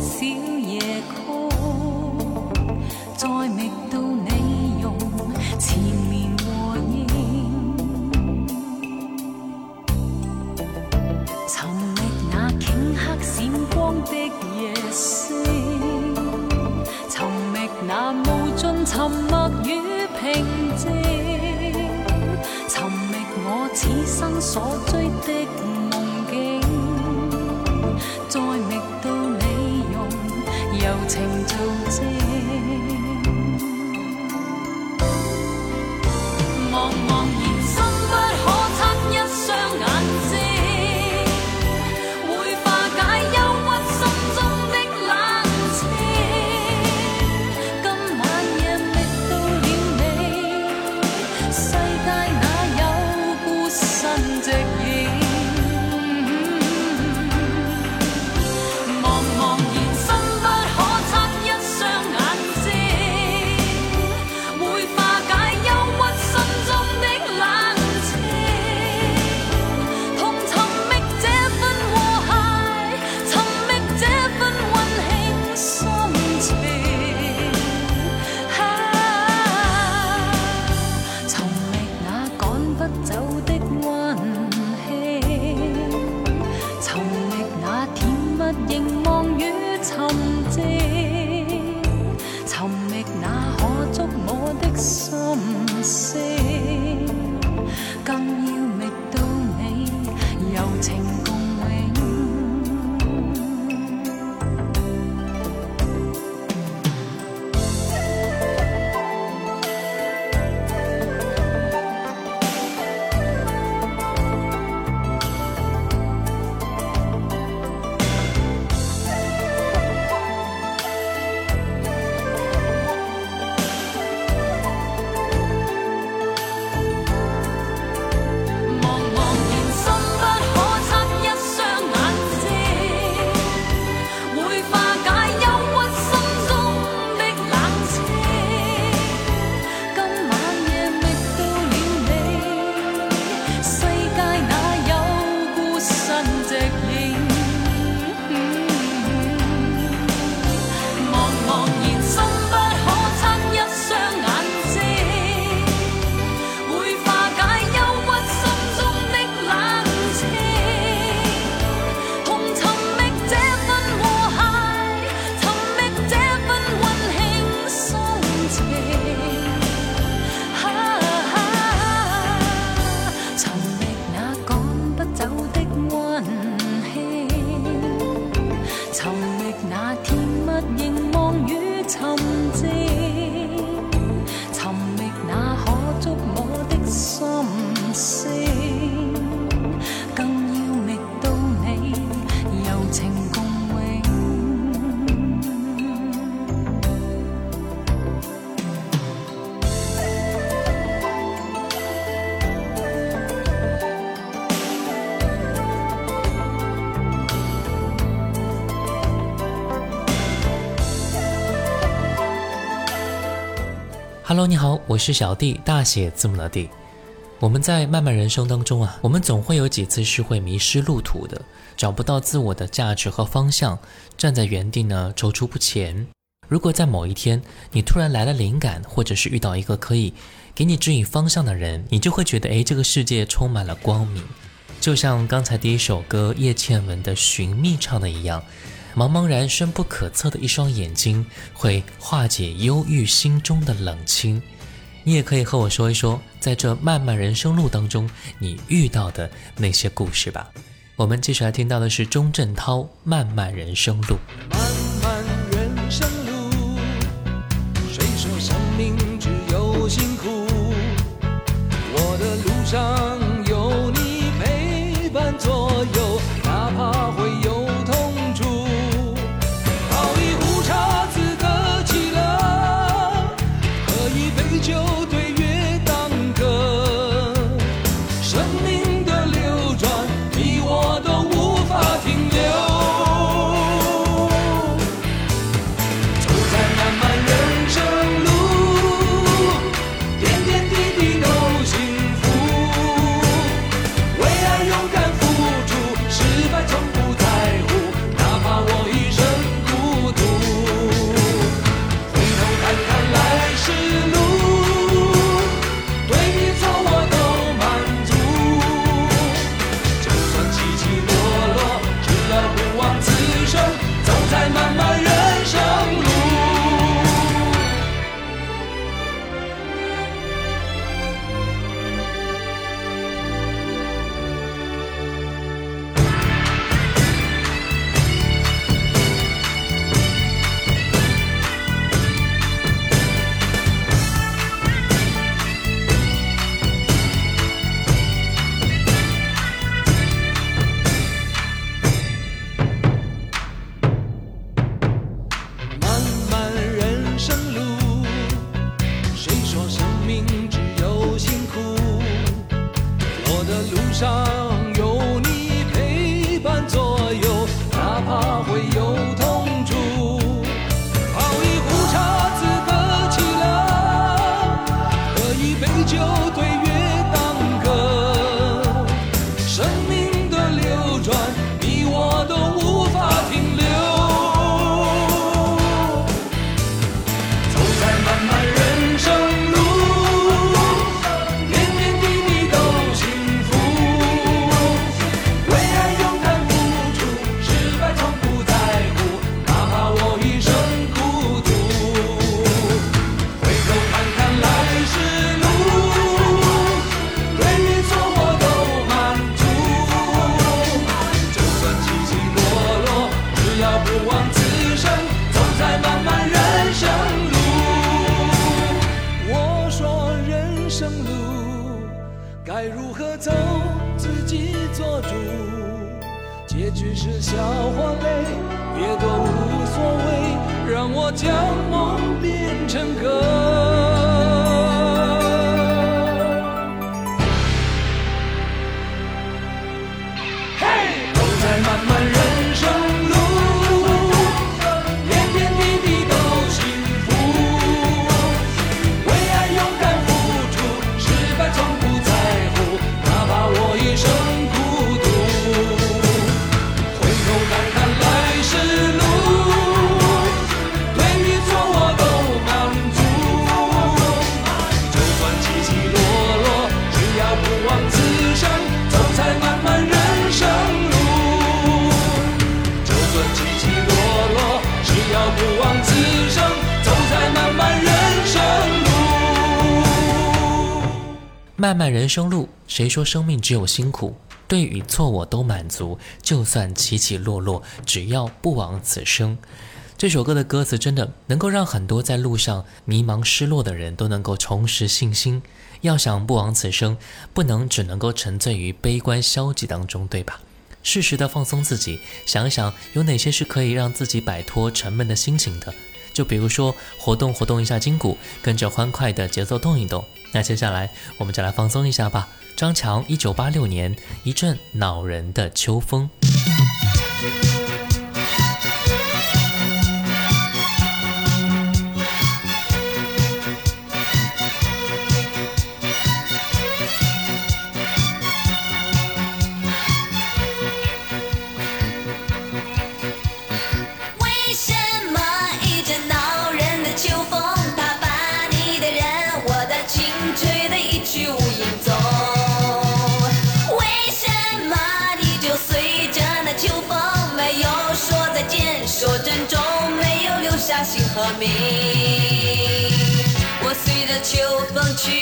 小夜曲，再觅到你用缠绵和应，寻觅那顷刻闪光的夜星，寻觅那无尽沉默与平静，寻觅我此生所追的梦境，再。Hello，你好，我是小弟，大写字母的弟。我们在漫漫人生当中啊，我们总会有几次是会迷失路途的，找不到自我的价值和方向，站在原地呢踌躇不前。如果在某一天你突然来了灵感，或者是遇到一个可以给你指引方向的人，你就会觉得哎，这个世界充满了光明，就像刚才第一首歌叶倩文的《寻觅》唱的一样。茫茫然深不可测的一双眼睛，会化解忧郁心中的冷清。你也可以和我说一说，在这漫漫人生路当中，你遇到的那些故事吧。我们接下来听到的是钟镇涛《漫漫人生路》。漫漫人生生路，路谁说命只有辛苦？我的上。笑或泪，也都无所谓。让我将梦变成歌。漫漫人生路，谁说生命只有辛苦？对与错我都满足，就算起起落落，只要不枉此生。这首歌的歌词真的能够让很多在路上迷茫失落的人都能够重拾信心。要想不枉此生，不能只能够沉醉于悲观消极当中，对吧？适时的放松自己，想想有哪些是可以让自己摆脱沉闷的心情的。就比如说活动活动一下筋骨，跟着欢快的节奏动一动。那接下来我们就来放松一下吧。张强，一九八六年，一阵恼人的秋风。秋风去，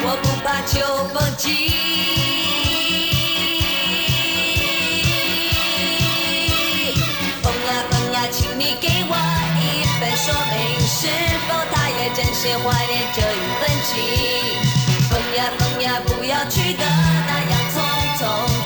我不怕秋风起。风呀风呀，请你给我一份说明，是否他也真心怀念这一份情？风呀风呀，不要去得那样匆匆。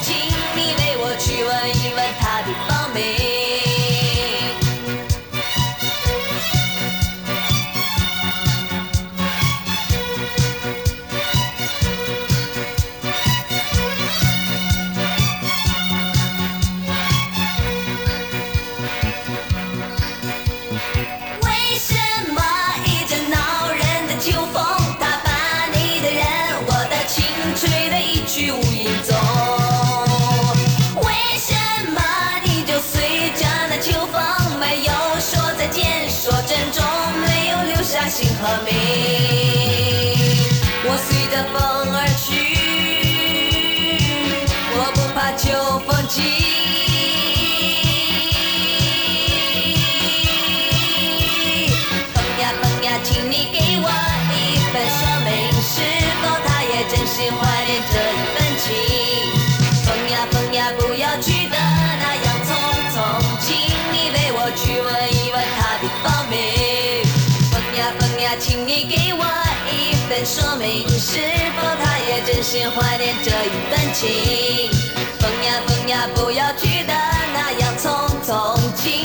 请你给我一份说明，是否他也真心怀念这一段情？风呀风呀，不要去得那样匆匆。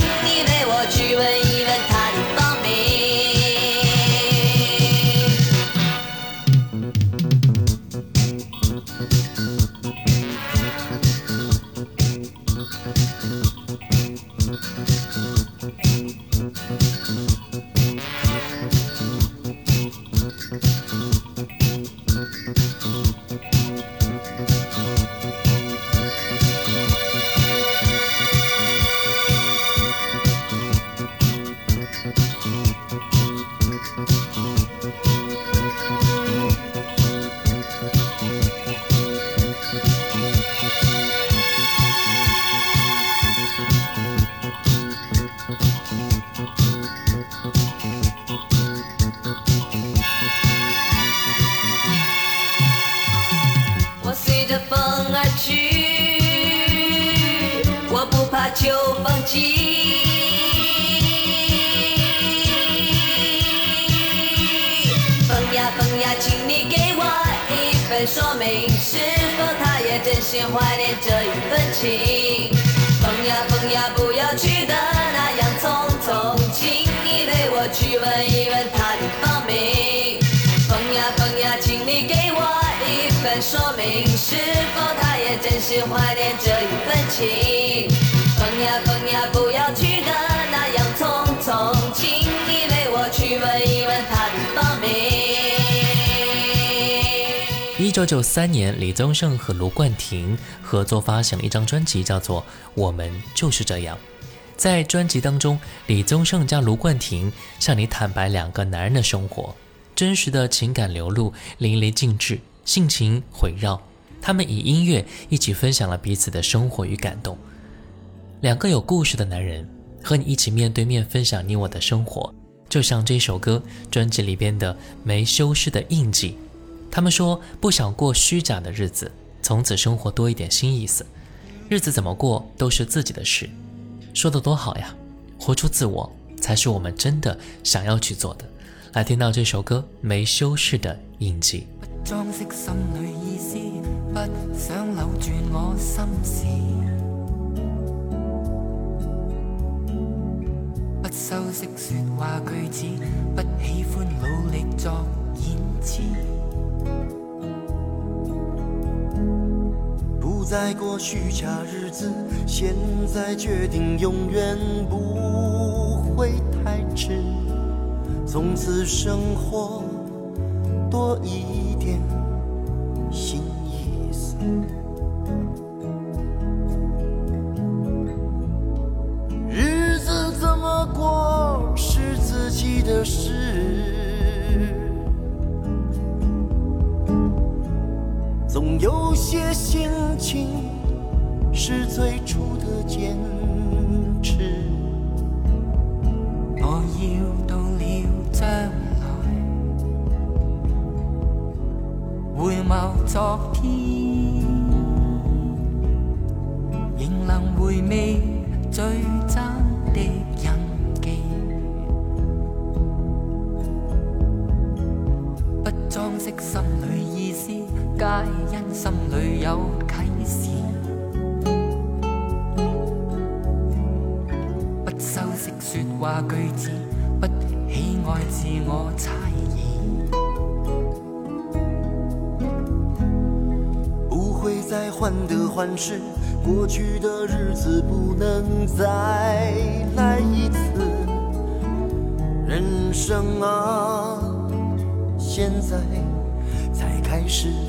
情。风呀风呀，不要去得那样匆匆，请你为我去问一问他的芳名。风呀风呀，请你给我一份说明，是否他也真心怀念这一份情？风呀风呀，不要去得那样匆匆，请你为我去问一。1993年，李宗盛和卢冠廷合作发行了一张专辑，叫做《我们就是这样》。在专辑当中，李宗盛加卢冠廷向你坦白两个男人的生活，真实的情感流露淋漓尽致，性情回绕。他们以音乐一起分享了彼此的生活与感动。两个有故事的男人和你一起面对面分享你我的生活，就像这首歌专辑里边的《没修饰的印记》。他们说不想过虚假的日子，从此生活多一点新意思，日子怎么过都是自己的事。说的多好呀，活出自我才是我们真的想要去做的。来听到这首歌《没修饰的印记》。装饰心里意思，不想扭转我心思。不修饰说话句子，不喜欢努力作揖。再过虚假日子，现在决定永远不会太迟。从此生活多一。话句子不喜爱自我猜疑，不会再患得患失。过去的日子不能再来一次。人生啊，现在才开始。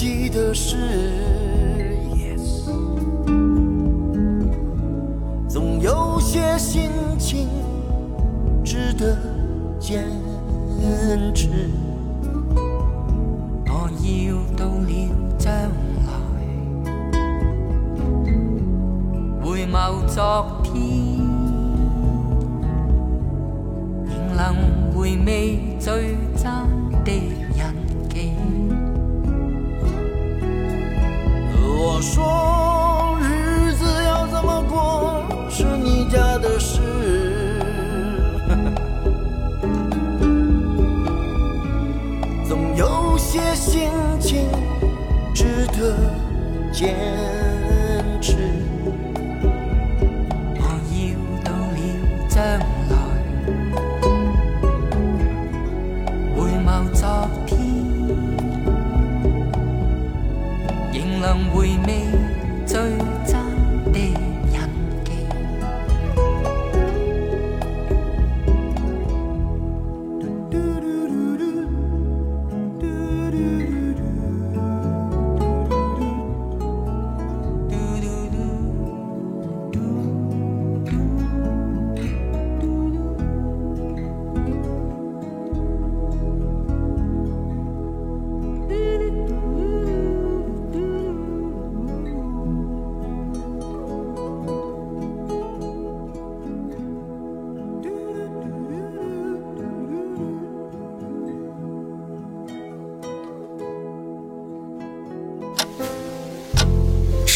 记得誓言，总有些心情值得坚持。我要到了将来，回眸作。说日子要怎么过是你家的事，总有些心情值得捡。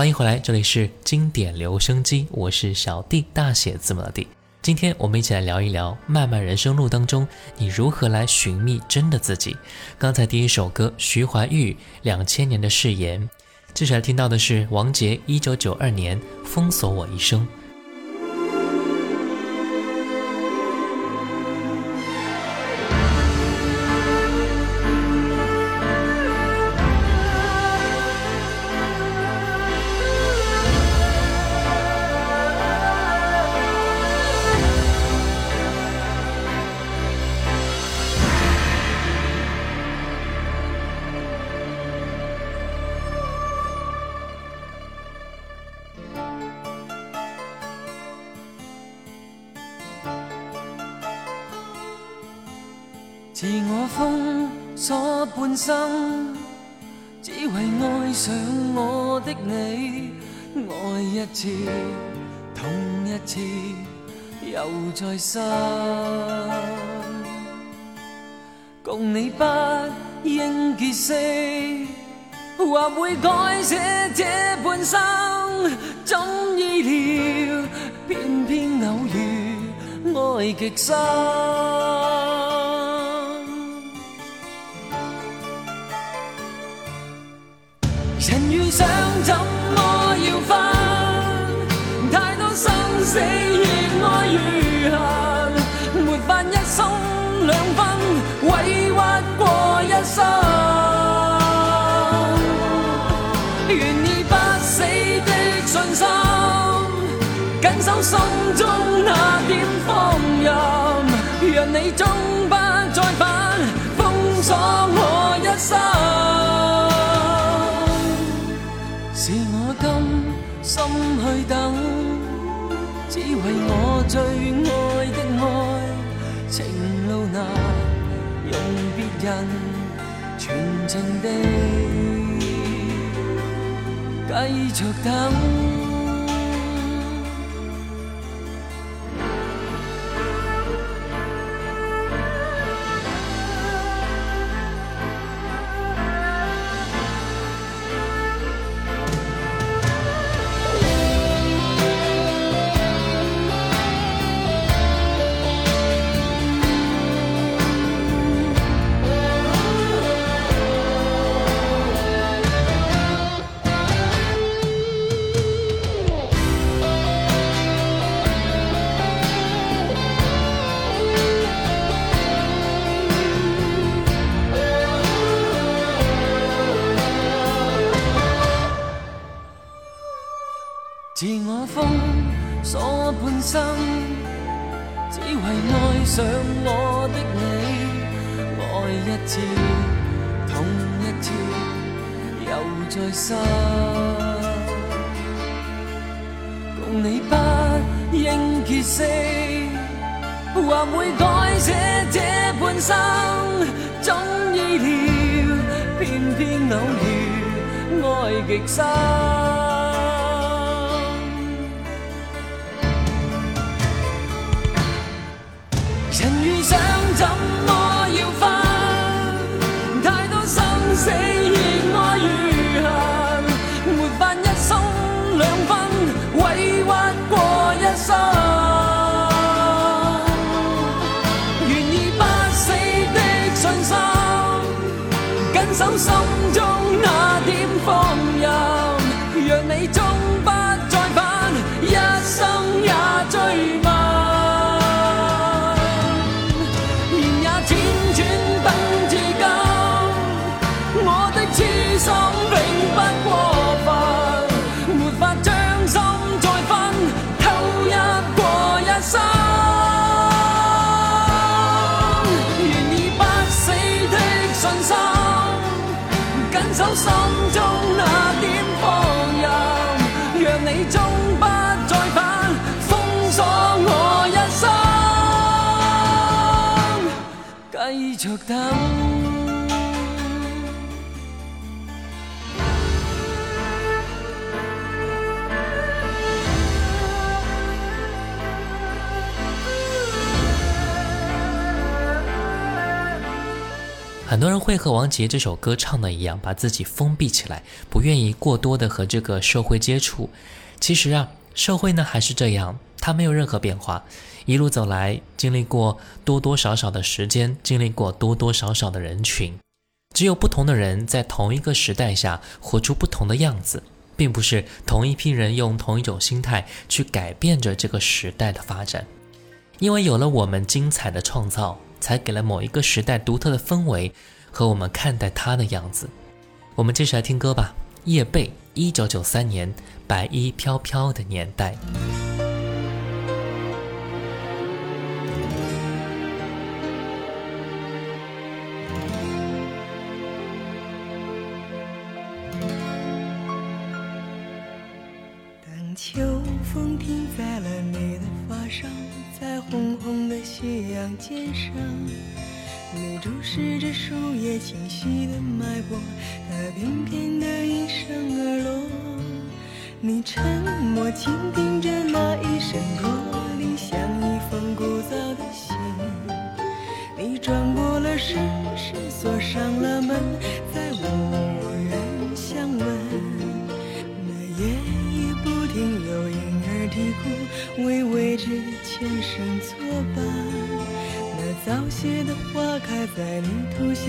欢迎回来，这里是经典留声机，我是小弟，大写字母的弟。今天我们一起来聊一聊漫漫人生路当中，你如何来寻觅真的自己。刚才第一首歌，徐怀钰《两千年的誓言》，接下来听到的是王杰《一九九二年封锁我一生》。爱上我的你，爱一次，痛一次，又再生。共你不应结识，或会改写这半生。怎意料，偏偏偶遇爱极深。死热爱与恨，没法一心两分，委屈过一生。愿意不死的信心，紧守心中那点放任，愿你终不再返，封锁我一生。是我甘心去等。为我最爱的爱，情路难，容别人全情地继续等。在三，共你不应结识，或会改写这半生，总意恋，偏偏偶遇，爱极深。人与伤怎么？心中那点火。很多人会和王杰这首歌唱的一样，把自己封闭起来，不愿意过多的和这个社会接触。其实啊，社会呢还是这样，它没有任何变化。一路走来，经历过多多少少的时间，经历过多多少少的人群。只有不同的人在同一个时代下活出不同的样子，并不是同一批人用同一种心态去改变着这个时代的发展。因为有了我们精彩的创造，才给了某一个时代独特的氛围和我们看待它的样子。我们继续来听歌吧。叶蓓，一九九三年，白衣飘飘的年代。树叶清晰的脉搏，它翩翩的一声而落。你沉默倾听着那一声。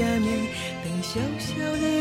下面等小小的。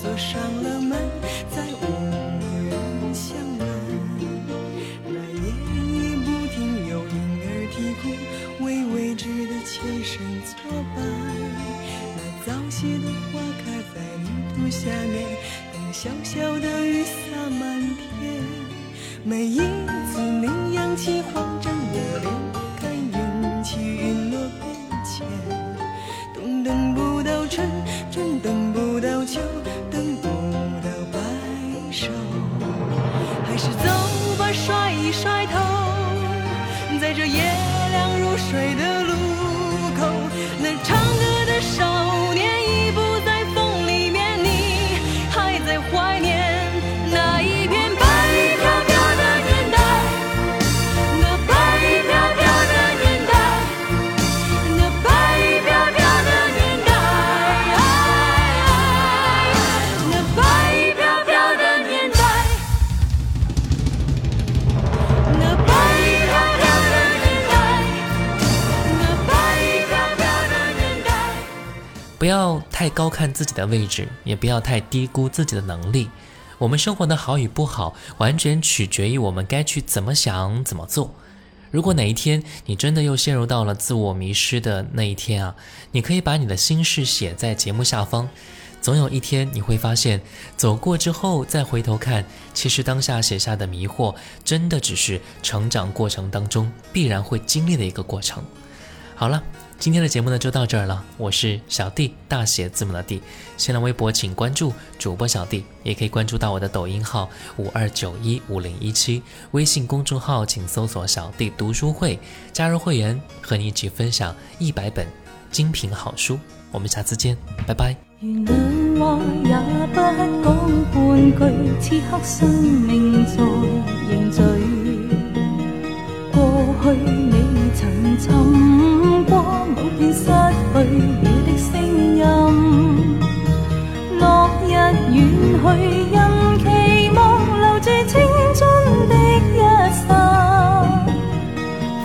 锁上了门，再无人相问。那夜已不停有婴儿啼哭，为未知的前生作伴。那早谢的花开在泥土下面，等小小的雨洒满天。每一次你扬起，不要太高看自己的位置，也不要太低估自己的能力。我们生活的好与不好，完全取决于我们该去怎么想、怎么做。如果哪一天你真的又陷入到了自我迷失的那一天啊，你可以把你的心事写在节目下方。总有一天你会发现，走过之后再回头看，其实当下写下的迷惑，真的只是成长过程当中必然会经历的一个过程。好了。今天的节目呢就到这儿了，我是小弟，大写字母的弟。新浪微博请关注主播小弟，也可以关注到我的抖音号五二九一五零一七，微信公众号请搜索“小弟读书会”，加入会员和你一起分享一百本精品好书。我们下次见，拜拜。去你曾一片失去了的声音，落日远去，人期望留住青春的一刹。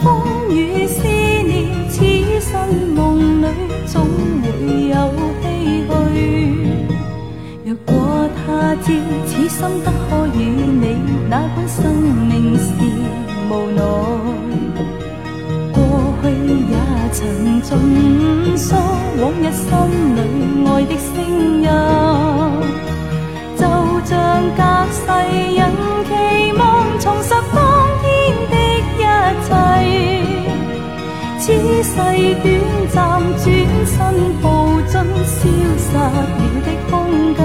风雨思念，此生梦里总会有唏嘘。若果他朝此生得可与你，哪管生命是无奈。也曾尽诉往日心里爱的声音，就像隔世人期望重拾当天的一切。此世短暂，转身步进消失了的空间。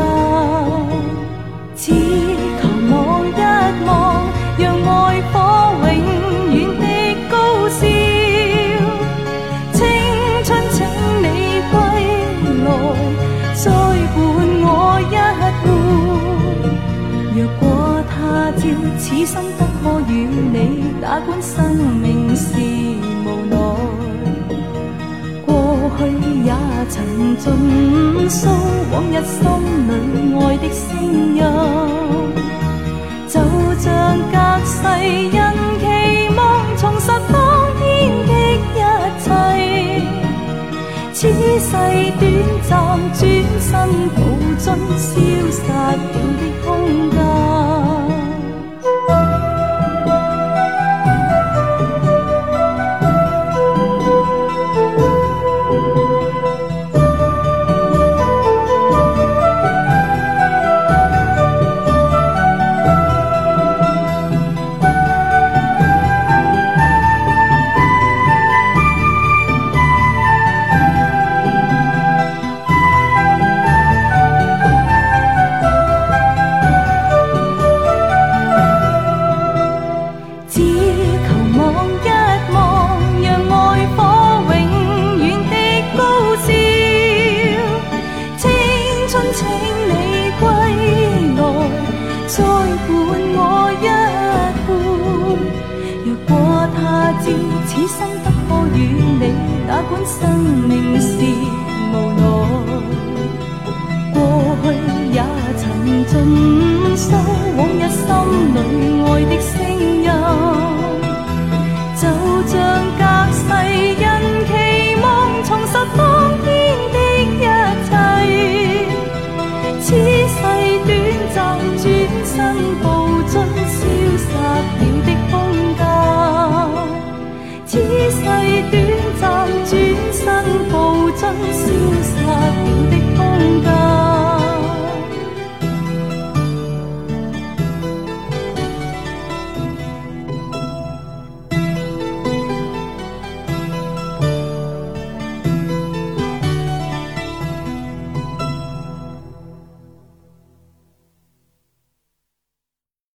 此生不可与你打官生命是无奈。过去也曾尽诉往日心里爱的声音，就像隔世人期望重拾当天的一切。此世短暂转身，抱进消失了的空间。此生不可与你，哪管生命是无奈。过去也曾尽诉，往日心里爱的声音，就像隔世人期望重拾当天的一切。此世短暂，转身步。